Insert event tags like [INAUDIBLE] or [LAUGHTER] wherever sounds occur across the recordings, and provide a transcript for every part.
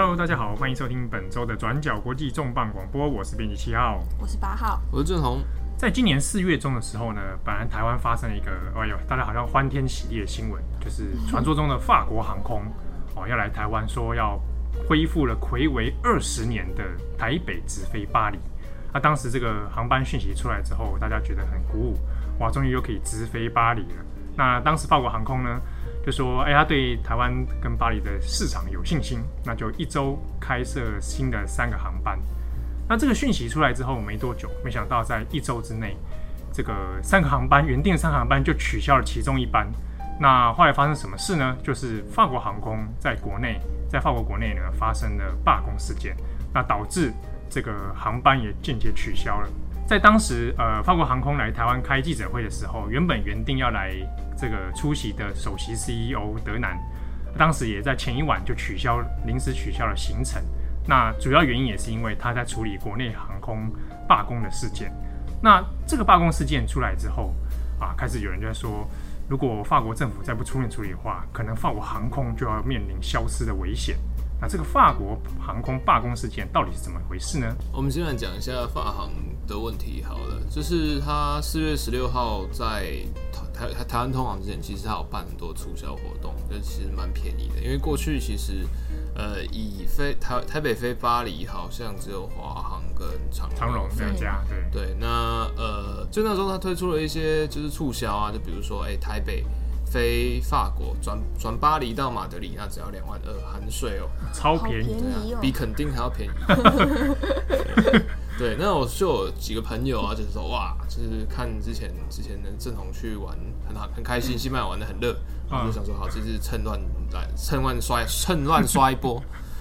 Hello，大家好，欢迎收听本周的转角国际重磅广播，我是编辑七号，我是八号，我是正红。在今年四月中的时候呢，本来台湾发生了一个，哎呦，大家好像欢天喜地的新闻，就是传说中的法国航空哦要来台湾，说要恢复了魁违二十年的台北直飞巴黎。那、啊、当时这个航班讯息出来之后，大家觉得很鼓舞，哇，终于又可以直飞巴黎了。那当时法国航空呢？就说，哎，他对台湾跟巴黎的市场有信心，那就一周开设新的三个航班。那这个讯息出来之后没多久，没想到在一周之内，这个三个航班原定三个航班就取消了其中一班。那后来发生什么事呢？就是法国航空在国内，在法国国内呢发生了罢工事件，那导致这个航班也间接取消了。在当时，呃，法国航空来台湾开记者会的时候，原本原定要来。这个出席的首席 CEO 德南，当时也在前一晚就取消，临时取消了行程。那主要原因也是因为他在处理国内航空罢工的事件。那这个罢工事件出来之后，啊，开始有人就在说，如果法国政府再不出面处理的话，可能法国航空就要面临消失的危险。那这个法国航空罢工事件到底是怎么回事呢？我们先来讲一下法航的问题好了，就是他四月十六号在台台台湾通航之前，其实他有办很多促销活动，就其实蛮便宜的。因为过去其实呃以飞台台北飞巴黎，好像只有华航跟长长荣两家，对对。那呃就那时候他推出了一些就是促销啊，就比如说哎、欸、台北。飞法国转转巴黎到马德里，那只要两万二含税哦，超便宜，便宜哦、啊，比肯定还要便宜。[LAUGHS] [LAUGHS] [LAUGHS] 对，那我就有几个朋友啊，就是说哇，就是看之前之前的正红去玩很好很开心，西班牙玩的很热，然后就想说好，这次趁乱来趁乱刷趁乱刷一波。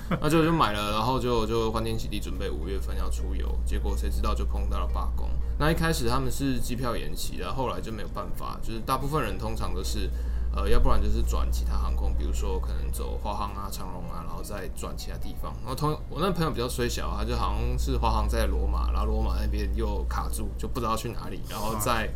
[LAUGHS] 那就就买了，然后就就欢天喜地准备五月份要出游，结果谁知道就碰到了罢工。那一开始他们是机票延期的，后来就没有办法，就是大部分人通常都是，呃，要不然就是转其他航空，比如说可能走华航啊、长荣啊，然后再转其他地方。然后同我那朋友比较衰小，他就好像是华航在罗马，然后罗马那边又卡住，就不知道去哪里，然后再。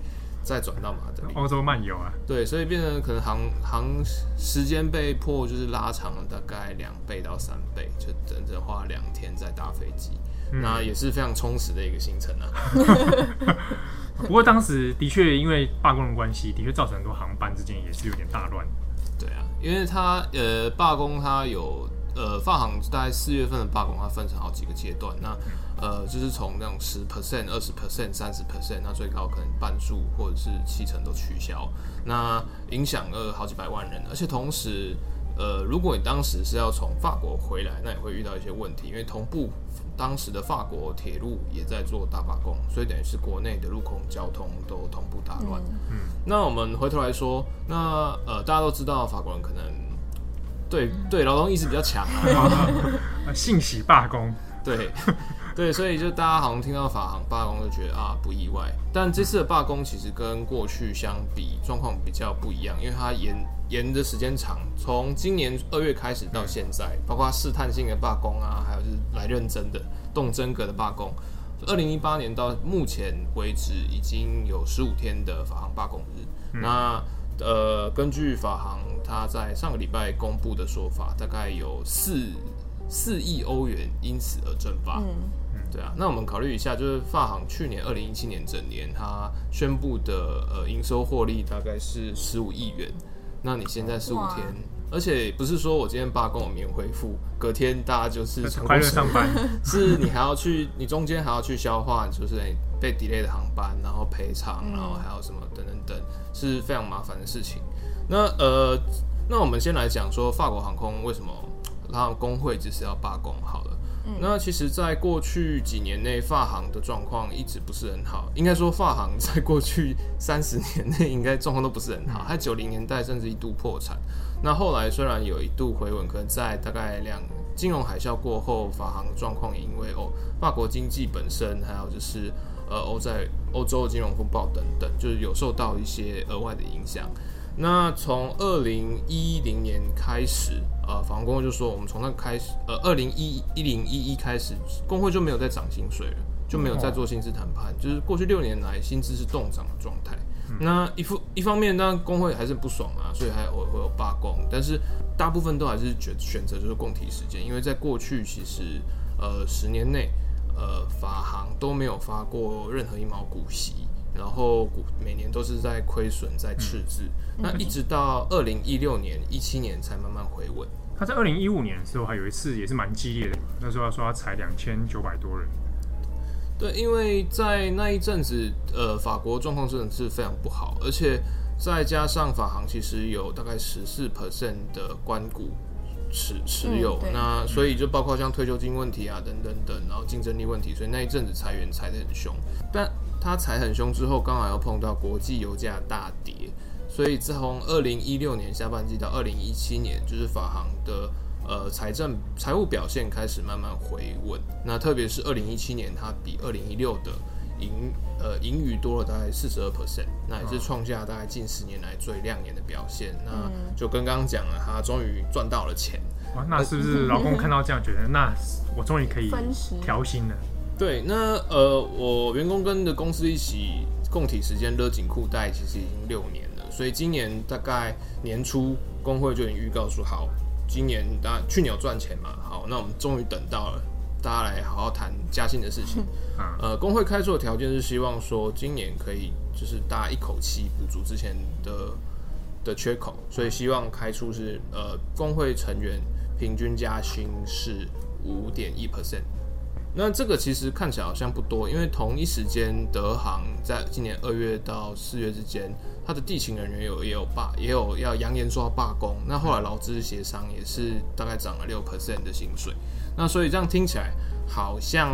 再转到马德里，欧洲漫游啊，对，所以变成可能航航时间被迫就是拉长了大概两倍到三倍，就整整花两天在搭飞机，嗯，那也是非常充实的一个行程啊。[LAUGHS] 不过当时的确因为罢工的关系，的确造成很多航班之间也是有点大乱。对啊，因为它呃罢工它有。呃，法航大概四月份的罢工，它分成好几个阶段。那呃，就是从那种十 percent、二十 percent、三十 percent，那最高可能半数或者是七成都取消。那影响了好几百万人，而且同时，呃，如果你当时是要从法国回来，那也会遇到一些问题，因为同步当时的法国铁路也在做大罢工，所以等于是国内的陆空交通都同步大乱。嗯，那我们回头来说，那呃，大家都知道法国人可能。对对，劳动意识比较强啊，[LAUGHS] 信息罢工，对对，所以就大家好像听到法航罢工就觉得啊不意外，但这次的罢工其实跟过去相比状况比较不一样，因为它延延的时间长，从今年二月开始到现在，包括试探性的罢工啊，还有就是来认真的动真格的罢工，二零一八年到目前为止已经有十五天的法航罢工日，嗯、那。呃，根据法航他在上个礼拜公布的说法，大概有四四亿欧元因此而蒸发。嗯，对啊。那我们考虑一下，就是法行去年二零一七年整年，它宣布的呃营收获利大概是十五亿元。那你现在十五天，而且不是说我今天罢工我免恢复，隔天大家就是快乐上班，[LAUGHS] 是你还要去，你中间还要去消化，就是被 delay 的航班，然后赔偿，然后还有什么等等等，是非常麻烦的事情。那呃，那我们先来讲说法国航空为什么让工会只是要罢工好了。那其实，在过去几年内，法行的状况一直不是很好。应该说，法行在过去三十年内，应该状况都不是很好。在九零年代，甚至一度破产。那后来虽然有一度回稳，可能在大概两金融海啸过后，法行状况因为哦，法国经济本身，还有就是呃欧在欧洲的金融风暴等等，就是有受到一些额外的影响。那从二零一零年开始，呃，法航工会就说，我们从那开始，呃，二零一一零一一开始，工会就没有再涨薪水了，就没有再做薪资谈判，就是过去六年来薪资是冻涨的状态。那一副一方面，当然工会还是不爽啊，所以还会会有罢工，但是大部分都还是选选择就是供体时间，因为在过去其实呃十年内呃法航都没有发过任何一毛股息，然后股每年都是在亏损在赤字，嗯、那一直到二零一六年一七年才慢慢回稳。他在二零一五年的时候还有一次也是蛮激烈的，那时候他说他裁两千九百多人。对，因为在那一阵子，呃，法国状况真的是非常不好，而且再加上法航其实有大概十四 percent 的关股持持有，嗯、那所以就包括像退休金问题啊，等等等，然后竞争力问题，所以那一阵子裁员裁得很凶。但他裁很凶之后，刚好又碰到国际油价大跌，所以自从二零一六年下半季到二零一七年，就是法航的。呃，财政财务表现开始慢慢回稳，那特别是二零一七年，它比二零一六的盈呃盈余多了大概四十二 percent，那也是创下大概近十年来最亮眼的表现。那就跟刚刚讲了，他终于赚到了钱。哇，那是不是老公看到这样觉得，那我终于可以调薪了？对，那呃，我员工跟着公司一起共体时间勒紧裤带，其实已经六年了，所以今年大概年初工会就已经预告说好。今年当然去年有赚钱嘛，好，那我们终于等到了，大家来好好谈加薪的事情。呃，工会开出的条件是希望说今年可以就是大家一口气补足之前的的缺口，所以希望开出是呃工会成员平均加薪是五点一 percent。那这个其实看起来好像不多，因为同一时间德航在今年二月到四月之间。它的地勤人员有也有罢也有要扬言说要罢工，那后来劳资协商也是大概涨了六 percent 的薪水，那所以这样听起来好像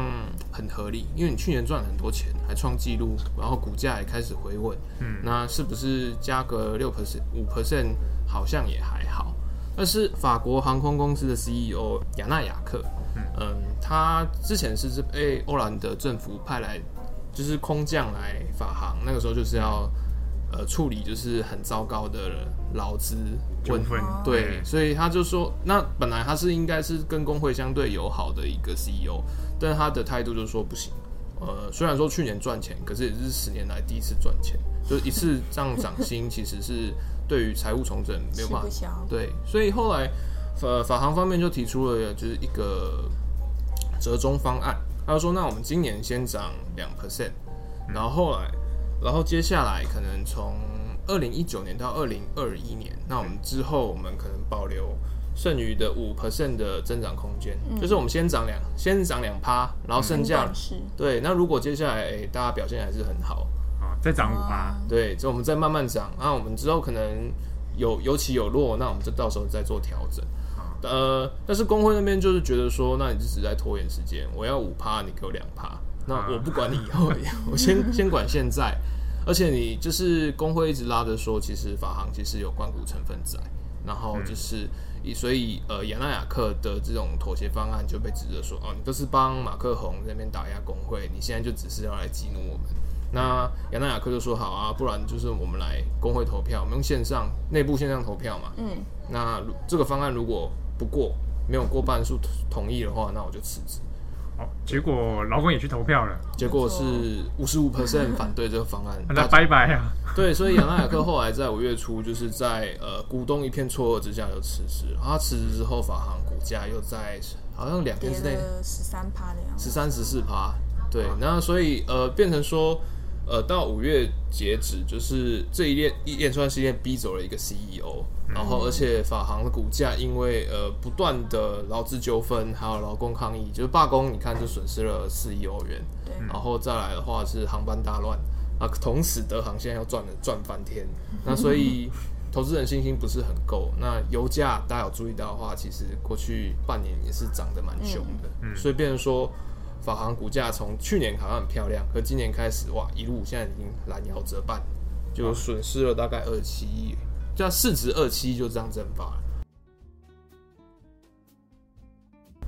很合理，因为你去年赚了很多钱还创纪录，然后股价也开始回稳，嗯，那是不是加个六 percent 五 percent 好像也还好？但是法国航空公司的 CEO 亚纳雅克，嗯，他之前是被欧兰德政府派来就是空降来法航，那个时候就是要。呃，处理就是很糟糕的劳资纠纷，对，所以他就说，那本来他是应该是跟工会相对友好的一个 CEO，但他的态度就是说不行。呃，虽然说去年赚钱，可是也是十年来第一次赚钱，就一次这样涨薪，[LAUGHS] 其实是对于财务重整没有办法。对，所以后来呃法航方面就提出了就是一个折中方案，他就说，那我们今年先涨两 percent，然后后来。然后接下来可能从二零一九年到二零二一年，那我们之后我们可能保留剩余的五 percent 的增长空间，嗯、就是我们先涨两，先涨两趴，然后剩下、嗯、对。那如果接下来、欸、大家表现还是很好啊，再涨五趴，对，就我们再慢慢涨。那我们之后可能有有起有落，那我们就到时候再做调整。啊、呃，但是工会那边就是觉得说，那你就只是在拖延时间，我要五趴，你给我两趴。那我不管你以后，[LAUGHS] 我先先管现在，而且你就是工会一直拉着说，其实法航其实有关股成分在，然后就是以所以呃亚纳雅克的这种妥协方案就被指责说，哦，你都是帮马克宏那边打压工会，你现在就只是要来激怒我们。那亚纳雅克就说好啊，不然就是我们来工会投票，我们用线上内部线上投票嘛。嗯。那这个方案如果不过，没有过半数同意的话，那我就辞职。哦，结果劳工也去投票了，结果是五十五 percent [LAUGHS] 反对这个方案，那拜拜啊！对，所以杨纳雅克后来在五月初，就是在呃股东一片错愕之下就辞职。他辞职之后，法航股价又在好像两天之内十三趴的样子，十三十四趴。对，那所以呃变成说。呃，到五月截止，就是这一连一连串事件逼走了一个 CEO，然后而且法航的股价因为呃不断的劳资纠纷，还有劳工抗议，就是罢工，你看就损失了四亿欧元。对，然后再来的话是航班大乱啊，同时德航现在又赚了赚翻天，[LAUGHS] 那所以投资人信心不是很够。那油价大家有注意到的话，其实过去半年也是涨得蛮凶的，嗯，所以变成说。法航股价从去年好像很漂亮，可今年开始哇，一路现在已经拦腰折半，就损失了大概二七亿，这样市值二七亿就这样蒸发了。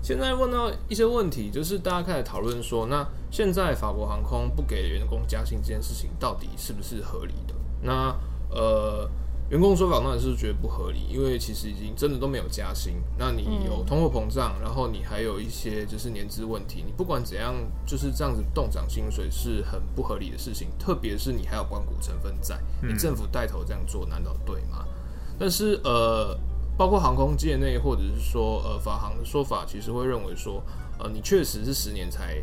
现在问到一些问题，就是大家开始讨论说，那现在法国航空不给员工加薪这件事情，到底是不是合理的？那呃，员工说法当然是觉得不合理，因为其实已经真的都没有加薪，那你有通货膨胀，然后你还有一些就是年资问题，你不管怎样就是这样子动涨薪水是很不合理的事情，特别是你还有关股成分在，你政府带头这样做，难道对吗？但是呃，包括航空界内或者是说呃法航的说法，其实会认为说，呃，你确实是十年才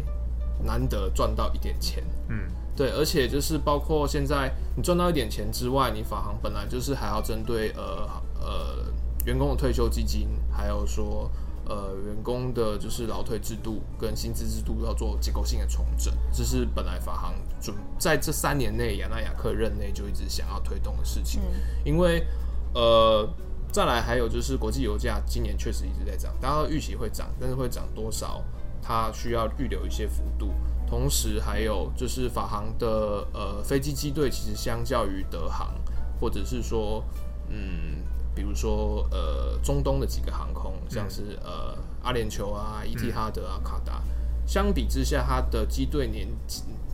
难得赚到一点钱，嗯。对，而且就是包括现在你赚到一点钱之外，你法航本来就是还要针对呃呃员工的退休基金，还有说呃员工的就是劳退制度跟薪资制度要做结构性的重整，这是本来法航准在这三年内亚纳雅克任内就一直想要推动的事情，嗯、因为呃再来还有就是国际油价今年确实一直在涨，大家预期会涨，但是会涨多少，它需要预留一些幅度。同时还有就是法航的呃飞机机队，其实相较于德航，或者是说嗯，比如说呃中东的几个航空，像是呃阿联酋啊、伊蒂哈德啊、卡达，相比之下，它的机队年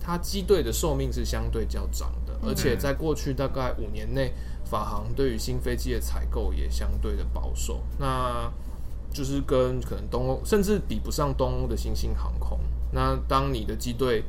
它机队的寿命是相对较长的，而且在过去大概五年内，法航对于新飞机的采购也相对的保守，那就是跟可能东欧甚至比不上东欧的新兴航空。那当你的机队，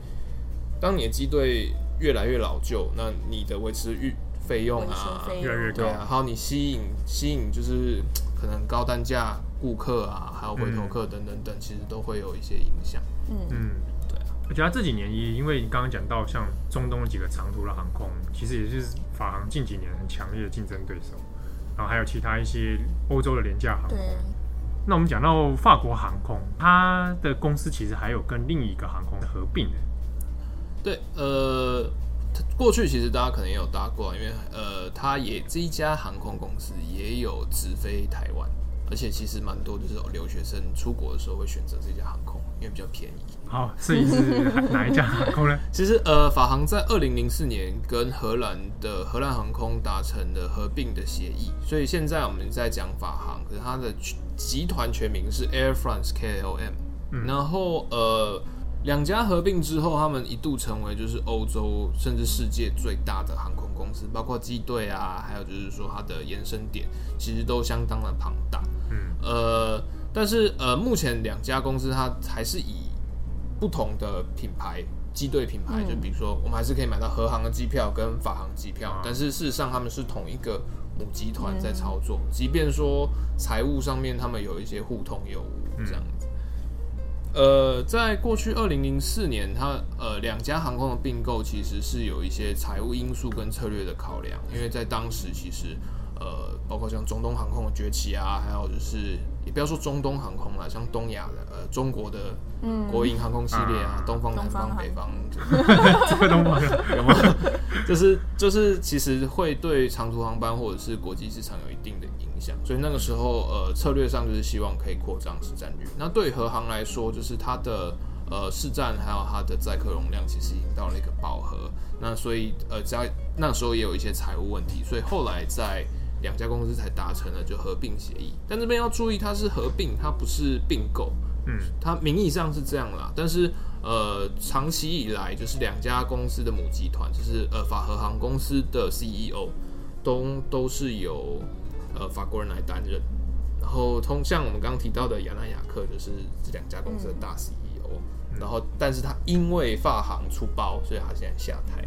当你的机队越来越老旧，那你的维持费费用啊越来越高，对啊，还有你吸引吸引就是可能高单价顾客啊，还有回头客等等等，其实都会有一些影响。嗯嗯，对啊。我觉得这几年也因为你刚刚讲到像中东几个长途的航空，其实也就是法航近几年很强烈的竞争对手，然后还有其他一些欧洲的廉价航空。那我们讲到法国航空，它的公司其实还有跟另一个航空合并的。对，呃，过去其实大家可能也有搭过，因为呃，它也这一家航空公司也有直飞台湾，而且其实蛮多就是留学生出国的时候会选择这家航空，因为比较便宜。好，所以是哪一家航空呢？其实呃，法航在二零零四年跟荷兰的荷兰航空达成了合并的协议，所以现在我们在讲法航，可是它的。集团全名是 Air France KLM，嗯，然后呃，两家合并之后，他们一度成为就是欧洲甚至世界最大的航空公司，包括机队啊，还有就是说它的延伸点，其实都相当的庞大，嗯，呃，但是呃，目前两家公司它还是以不同的品牌机队品牌，就比如说我们还是可以买到荷航的机票跟法航机票，但是事实上他们是同一个。母集团在操作，即便说财务上面他们有一些互通有无这样子。呃，在过去二零零四年，它呃两家航空的并购其实是有一些财务因素跟策略的考量，因为在当时其实呃包括像中东航空的崛起啊，还有就是。也不要说中东航空了，像东亚的呃中国的国营航空系列啊，嗯、东方、南方、北方，[LAUGHS] 这个东方有吗？[LAUGHS] 就是就是其实会对长途航班或者是国际市场有一定的影响，所以那个时候呃策略上就是希望可以扩张市占率。那对和航来说，就是它的呃市占还有它的载客容量其实已经到了一个饱和，那所以呃在那时候也有一些财务问题，所以后来在两家公司才达成了就合并协议，但这边要注意，它是合并，它不是并购。嗯，它名义上是这样啦，但是呃，长期以来就是两家公司的母集团，就是呃法和航公司的 CEO 都都是由呃法国人来担任，然后通像我们刚刚提到的亚纳雅克就是这两家公司的大 CEO，嗯，然后但是他因为法航出包，所以他现在下台。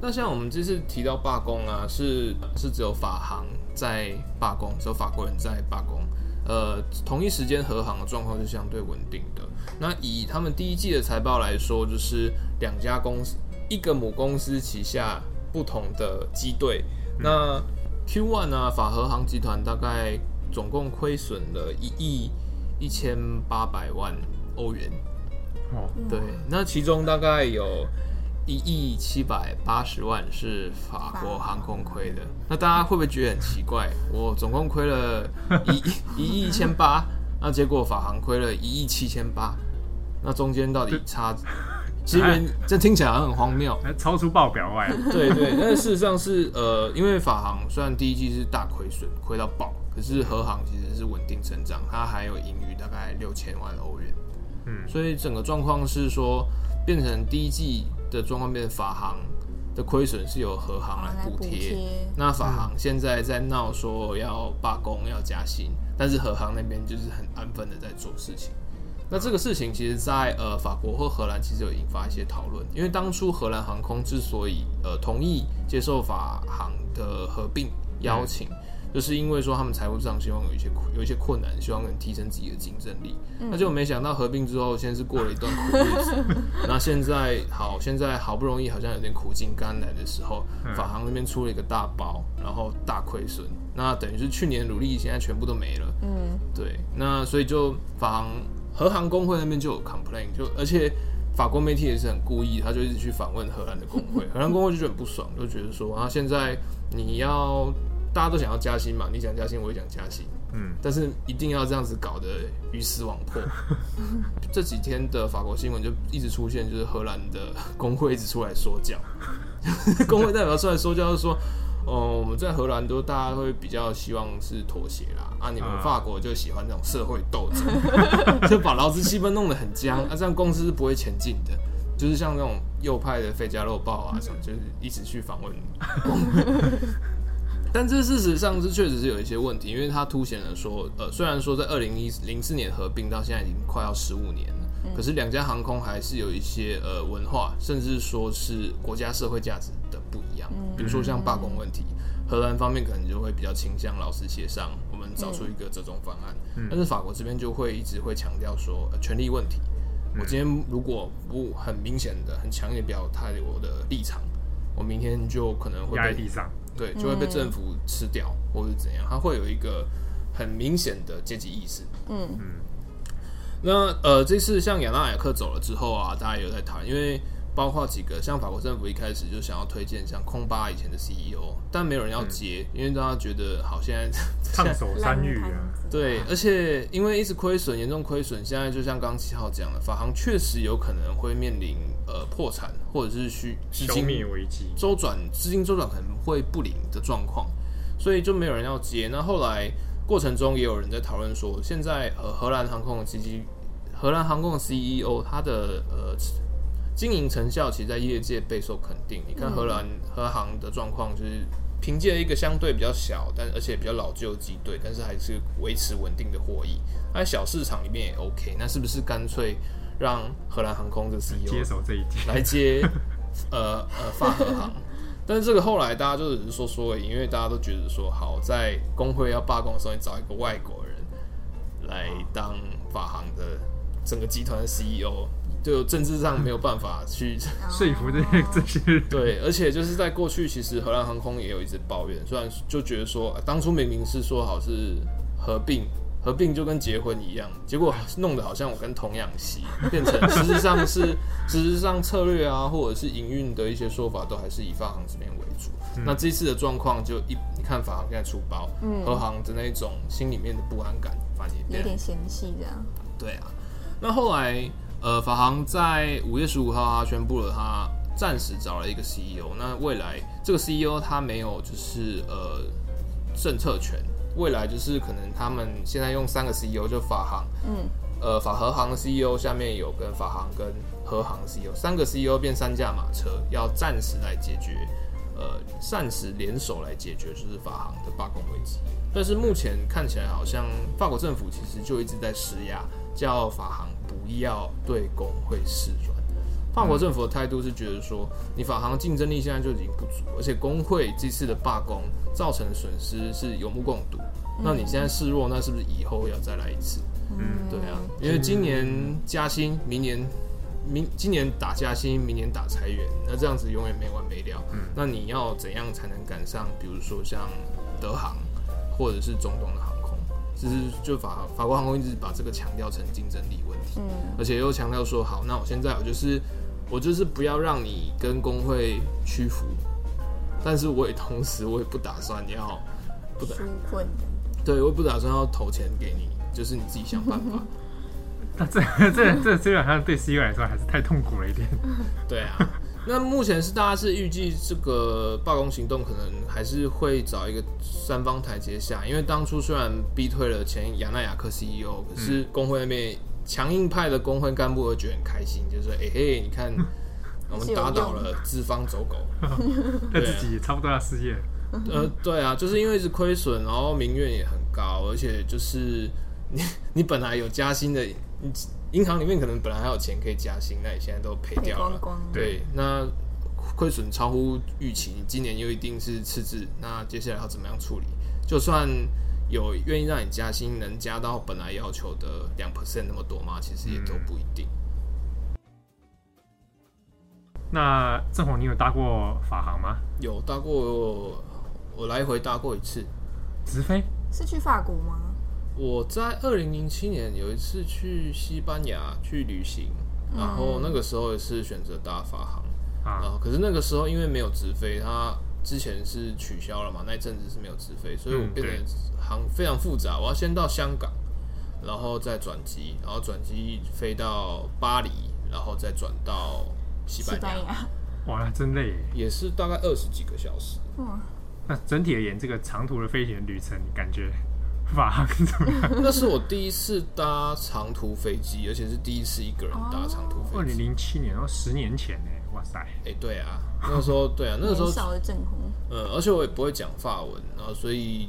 那像我们这次提到罢工啊，是是只有法航在罢工，只有法国人在罢工。呃，同一时间荷航的状况是相对稳定的。那以他们第一季的财报来说，就是两家公司，一个母公司旗下不同的机队。那 Q One 呢，法和航集团大概总共亏损了一亿一千八百万欧元。哦，对，那其中大概有。一亿七百八十万是法国航空亏的，那大家会不会觉得很奇怪？我总共亏了一一亿一千八，[LAUGHS] 那结果法航亏了一亿七千八，那中间到底差？其实这听起来很荒谬，[LAUGHS] 超出报表外。[LAUGHS] 对对，但是事实上是呃，因为法航虽然第一季是大亏损，亏到爆，可是荷航其实是稳定成长，它还有盈余大概六千万欧元。嗯，所以整个状况是说变成第一季。的状况变成法航的亏损是由荷航来补贴。那法航现在在闹说要罢工、要加薪，但是荷航那边就是很安分的在做事情。那这个事情其实在，在呃法国或荷兰其实有引发一些讨论，因为当初荷兰航空之所以呃同意接受法航的合并邀请。嗯就是因为说他们财务上希望有一些有一些困难，希望能提升自己的竞争力。那就没想到合并之后，先是过了一段苦日子。[LAUGHS] 那现在好，现在好不容易好像有点苦尽甘来的时候，法航那边出了一个大包，然后大亏损。那等于是去年努力现在全部都没了。嗯，对。那所以就法航荷航工会那边就有 complain，就而且法国媒体也是很故意，他就一直去访问荷兰的工会，[LAUGHS] 荷兰工会就觉得很不爽，就觉得说啊，现在你要。大家都想要加薪嘛？你想加薪，我也想加薪。嗯，但是一定要这样子搞得鱼死网破。[LAUGHS] 这几天的法国新闻就一直出现，就是荷兰的工会一直出来说教，[LAUGHS] 工会代表出来说教，就是说，哦、呃，我们在荷兰都大家会比较希望是妥协啦，啊，你们法国就喜欢这种社会斗争，[LAUGHS] 就把劳资气氛弄得很僵，啊，这样公司是不会前进的。就是像那种右派的《费加洛报》啊什么，就是一直去访问工会。但这事实上是确实是有一些问题，因为它凸显了说，呃，虽然说在二零一零四年合并到现在已经快要十五年了，可是两家航空还是有一些呃文化，甚至说是国家社会价值的不一样。比如说像罢工问题，荷兰方面可能就会比较倾向劳资协商，我们找出一个折中方案。但是法国这边就会一直会强调说，呃，权利问题。我今天如果不很明显的、很强烈表态我的立场，我明天就可能会被压在地上。对，就会被政府吃掉，嗯、或者怎样，它会有一个很明显的阶级意识。嗯嗯。那呃，这次像亚纳雅克走了之后啊，大家有在谈，因为包括几个像法国政府一开始就想要推荐像空巴以前的 CEO，但没有人要接，嗯、因为大家觉得好现在烫手 [LAUGHS] 山芋啊。对，而且因为一直亏损，严重亏损，现在就像刚七号讲的，法航确实有可能会面临呃破产，或者是需资金危机、周转资金周转可能会不灵的状况，所以就没有人要接。那后来过程中也有人在讨论说，现在呃荷兰航空的基金，荷兰航空的 CEO 他的呃经营成效，其实在业界备受肯定。你看荷兰荷航的状况就是。凭借一个相对比较小，但而且比较老旧的机队，但是还是维持稳定的获益。那小市场里面也 OK，那是不是干脆让荷兰航空的 CEO 接手这一届来接？[LAUGHS] 呃呃，法荷航？但是这个后来大家就只是说说而已，因为大家都觉得说，好在工会要罢工的时候，你找一个外国人来当法航的整个集团的 CEO。就政治上没有办法去说服这些这些人。对，而且就是在过去，其实荷兰航空也有一直抱怨，虽然就觉得说当初明明是说好是合并，合并就跟结婚一样，结果弄得好像我跟童养媳，变成实质上是实质上策略啊，或者是营运的一些说法，都还是以发行这边为主。嗯、那这次的状况就一你看法行现在出包，嗯，荷航的那种心里面的不安感，发现有点嫌弃这样。对啊，那后来。呃，法航在五月十五号，他宣布了，他暂时找了一个 CEO。那未来这个 CEO 他没有就是呃政策权，未来就是可能他们现在用三个 CEO，就法航，嗯，呃法和航的 CEO 下面有跟法航跟和航 CEO，三个 CEO 变三驾马车，要暂时来解决，呃暂时联手来解决就是法航的罢工危机。但是目前看起来好像法国政府其实就一直在施压，叫法航。不要对工会示软。法国政府的态度是觉得说，你法航竞争力现在就已经不足，而且工会这次的罢工造成的损失是有目共睹。那你现在示弱，那是不是以后要再来一次？嗯，对啊，因为今年加薪，明年明今年打加薪，明年打裁员，那这样子永远没完没了。嗯那你要怎样才能赶上？比如说像德航，或者是中东的航？其实就法法国航空一直把这个强调成竞争力问题，嗯，而且又强调说好，那我现在我就是我就是不要让你跟工会屈服，但是我也同时我也不打算要不打，对，我也不打算要投钱给你，就是你自己想办法。[LAUGHS] 那这这这基本上对 CEO 来说还是太痛苦了一点。[LAUGHS] 对啊。那目前是大家是预计这个罢工行动可能还是会找一个三方台阶下，因为当初虽然逼退了前亚纳雅克 CEO，可是工会那边强硬派的工会干部会觉得很开心，就是说，哎、欸、嘿，你看 [LAUGHS] 我们打倒了资方走狗，[LAUGHS] 他自己也差不多要失业。呃，对啊，就是因为是亏损，然后民怨也很高，而且就是你 [LAUGHS] 你本来有加薪的，你银行里面可能本来还有钱可以加薪，那你现在都赔掉了。光光对，那亏损超乎预期，你今年又一定是赤字，那接下来要怎么样处理？就算有愿意让你加薪，能加到本来要求的两 percent 那么多吗？其实也都不一定。嗯、那正宏，你有搭过法航吗？有搭过。我来回搭过一次，直飞是去法国吗？我在二零零七年有一次去西班牙去旅行，嗯、然后那个时候也是选择搭法航啊。然后可是那个时候因为没有直飞，它之前是取消了嘛，那一阵子是没有直飞，所以我变得航非常复杂。我要先到香港，然后再转机，然后转机飞到巴黎，然后再转到西班牙。西班牙哇，真累，也是大概二十几个小时。嗯那整体而言，这个长途的飞行旅程，感觉法航怎么样？[LAUGHS] 那是我第一次搭长途飞机，而且是第一次一个人搭长途飞机。二零零七年，然后十年前呢？哇塞！哎、欸，对啊，那个时候，对啊，[LAUGHS] 那个时候少了正红。嗯，而且我也不会讲法文，然后所以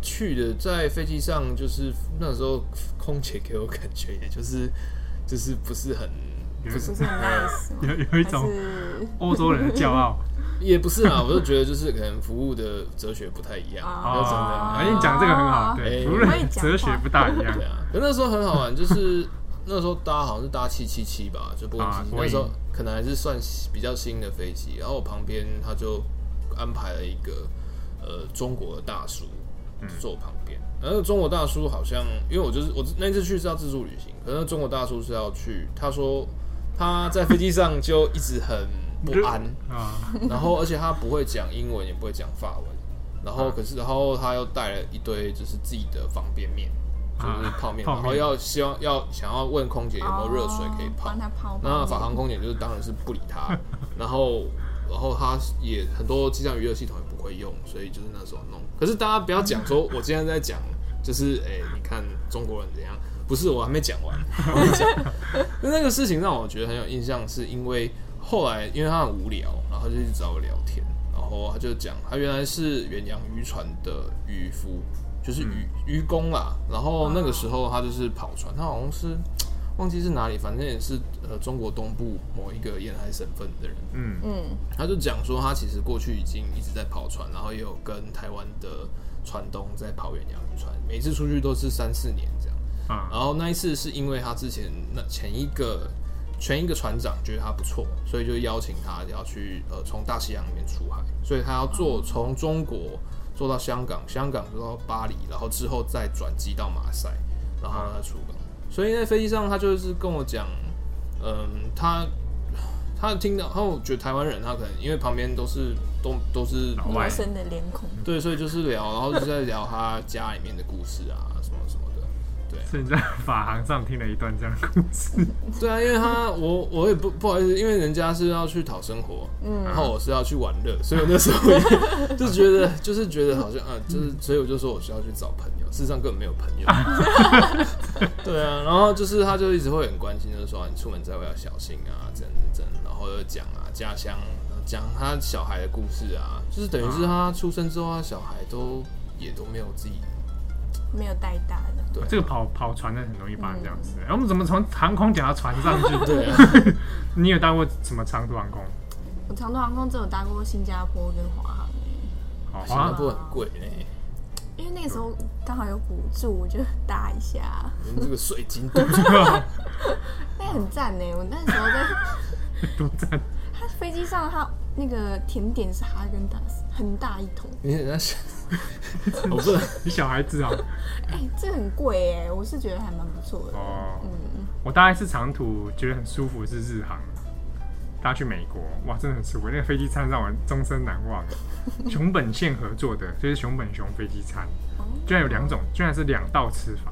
去的在飞机上，就是那时候空姐给我感觉，也就是就是不是很不是很 nice，[LAUGHS] 有有一种欧洲人的骄傲。[LAUGHS] 也不是啊，我就觉得就是可能服务的哲学不太一样。哦，真的，哎，你讲这个很好，对，服务哲学不大一样。对啊，可那时候很好玩，就是那时候搭好像是搭七七七吧，就波音七七七，那时候可能还是算比较新的飞机。然后我旁边他就安排了一个呃中国的大叔坐我旁边。然后中国大叔好像，因为我就是我那次去是要自助旅行，可是中国大叔是要去，他说他在飞机上就一直很。不安啊，然后而且他不会讲英文，也不会讲法文，然后可是然后他又带了一堆就是自己的方便面，就是泡面，然后要希望要想要问空姐有没有热水可以泡，那法航空姐就是当然是不理他，[LAUGHS] 然后然后他也很多机上娱乐系统也不会用，所以就是那时候弄。可是大家不要讲说我今天在讲，就是哎，你看中国人怎样，不是我还没讲完，[LAUGHS] 我讲，那那个事情让我觉得很有印象，是因为。后来，因为他很无聊，然后就去找我聊天，然后他就讲，他原来是远洋渔船的渔夫，就是渔渔工啦。然后那个时候他就是跑船，他好像是忘记是哪里，反正也是呃中国东部某一个沿海省份的人。嗯嗯，他就讲说他其实过去已经一直在跑船，然后也有跟台湾的船东在跑远洋渔船，每次出去都是三四年这样。然后那一次是因为他之前那前一个。前一个船长觉得他不错，所以就邀请他要去呃从大西洋里面出海，所以他要坐从中国坐到香港，香港坐到巴黎，然后之后再转机到马赛，然后他出港。所以在飞机上，他就是跟我讲，嗯，他他听到，然后我觉得台湾人他可能因为旁边都是都都是陌生的脸孔，对，所以就是聊，然后就在聊他家里面的故事啊。所以你在法航上听了一段这样的故事。对啊，因为他我我也不不好意思，因为人家是要去讨生活，嗯，然后我是要去玩乐，所以我那时候也 [LAUGHS] 就觉得就是觉得好像啊，就是所以我就说我需要去找朋友，事实上根本没有朋友。[LAUGHS] 对啊，然后就是他就一直会很关心，就是说你出门在外要小心啊，这样这样，然后又讲啊家乡，讲他小孩的故事啊，就是等于是他出生之后，他小孩都也都没有自己。没有带大的，对，这个跑跑船的很容易发生这样子。哎、嗯，我们怎么从航空讲到船上去？对、啊，[LAUGHS] 你有搭过什么长途航空？我长途航空只有搭过新加坡跟华航。好，新加坡很贵嘞。因为那个时候刚好有补助，我就搭一下。你这个水晶都，[LAUGHS] 那很赞呢。我那时候在 [LAUGHS] 多赞。他飞机上，他那个甜点是哈根达斯，很大一桶。你在想？[LAUGHS] 我不是你小孩子啊？哎、欸，这很贵哎，我是觉得还蛮不错的哦。嗯，我大概是长途觉得很舒服是日航，搭去美国哇，真的很舒服。那个飞机餐让我终身难忘。[LAUGHS] 熊本县合作的，就是熊本熊飞机餐，居然有两种，居然是两道吃法。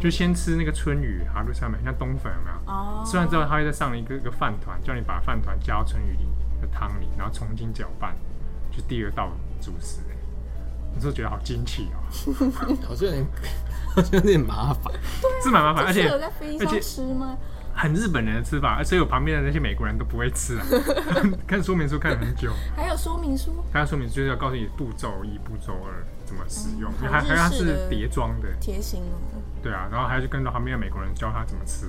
就先吃那个春雨哈路上面像冬粉有没有？哦。吃完之后，他会再上一个一个饭团，叫你把饭团加到春雨里的汤里，然后重新搅拌，就第二道主食。你是不是觉得好惊奇哦？[LAUGHS] 好像有点，好像有点麻烦，对，是蛮麻烦，而且在飞机上吃吗？很日本人的吃法，而且我旁边的那些美国人都不会吃啊。[LAUGHS] 看说明书看了很久，还有说明书，还有说明书就是要告诉你步骤一、步骤二怎么使用，嗯、还还有它是叠装的，贴心哦。对啊，然后还要去跟着旁边的美国人教他怎么吃。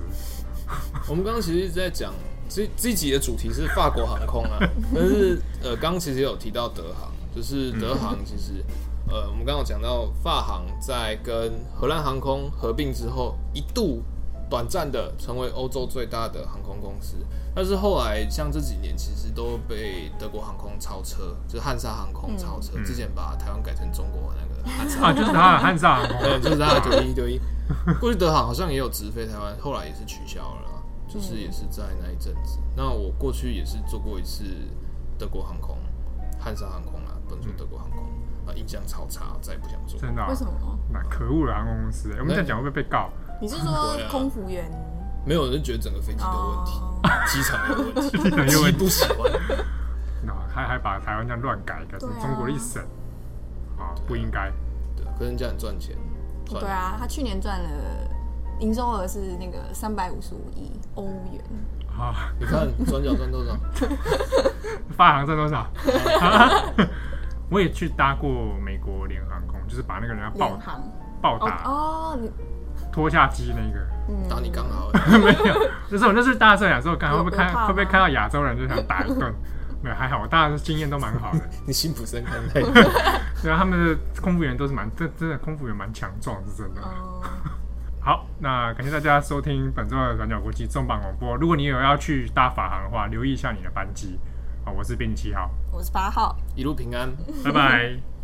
[LAUGHS] 我们刚刚其实一直在讲这这集的主题是法国航空啊，[LAUGHS] 但是呃，刚刚其实有提到德航，就是德航其实、嗯、呃，我们刚刚讲到法航在跟荷兰航空合并之后，一度短暂的成为欧洲最大的航空公司，但是后来像这几年其实都被德国航空超车，就是汉莎航空超车，嗯、之前把台湾改成中国那个汉 [LAUGHS] 莎啊，就是他的汉莎航空，[LAUGHS] 对，就是他的九一九一。[LAUGHS] 过去德航好像也有直飞台湾，后来也是取消了。就是也是在那一阵子，那我过去也是做过一次德国航空，汉莎航空啊，不能说德国航空啊，印象超差，再也不想做。真的？为什么？那可恶的航空公司，我们在讲会不会被告？你是说空服员？没有人觉得整个飞机都 [LAUGHS] 有问题，机场有问题，机场有问题，不喜欢。那 [LAUGHS] 还还把台湾这样乱改，改成中国的一省啊，不应该。对，可人家很赚钱。对啊，他去年赚了。营收额是那个三百五十五亿欧元。啊，你看转角赚多少？[LAUGHS] 发行赚多少？我也去搭过美国联航空，就是把那个人家暴暴打哦，你拖下机那个。打你刚好。[LAUGHS] 没有，就是我那是搭这辆时候，看会不会看会不会看到亚洲人就想打一顿？[LAUGHS] 没有，还好，我搭的经验都蛮好的。[LAUGHS] 你辛普森看太多。对啊，他们的空服员都是蛮真真的，空服员蛮强壮，是真的。好，那感谢大家收听本周的转角国际重磅广播。如果你有要去搭法航的话，留意一下你的班机。好，我是编辑七号，我是八号，一路平安，拜拜。